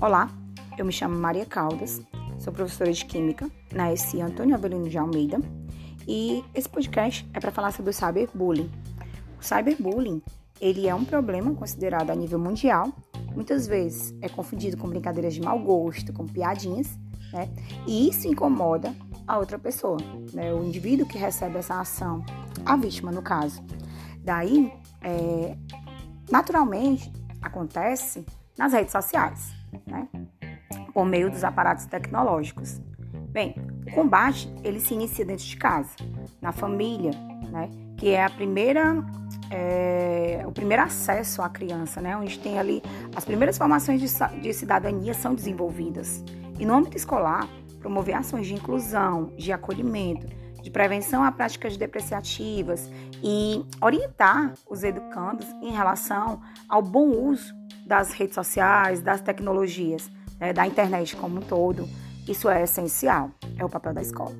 Olá, eu me chamo Maria Caldas, sou professora de Química na ESI Antônio Avelino de Almeida e esse podcast é para falar sobre o cyberbullying. O cyberbullying, ele é um problema considerado a nível mundial, muitas vezes é confundido com brincadeiras de mau gosto, com piadinhas, né? E isso incomoda a outra pessoa, né? O indivíduo que recebe essa ação, a vítima no caso. Daí, é, naturalmente, acontece nas redes sociais, né? por meio dos aparatos tecnológicos. Bem, o combate ele se inicia dentro de casa, na família, né? que é a primeira é, o primeiro acesso à criança, né? onde tem ali as primeiras formações de, de cidadania são desenvolvidas. E no âmbito escolar, promover ações de inclusão, de acolhimento, de prevenção a práticas depreciativas e orientar os educandos em relação ao bom uso das redes sociais, das tecnologias, né, da internet como um todo. Isso é essencial, é o papel da escola.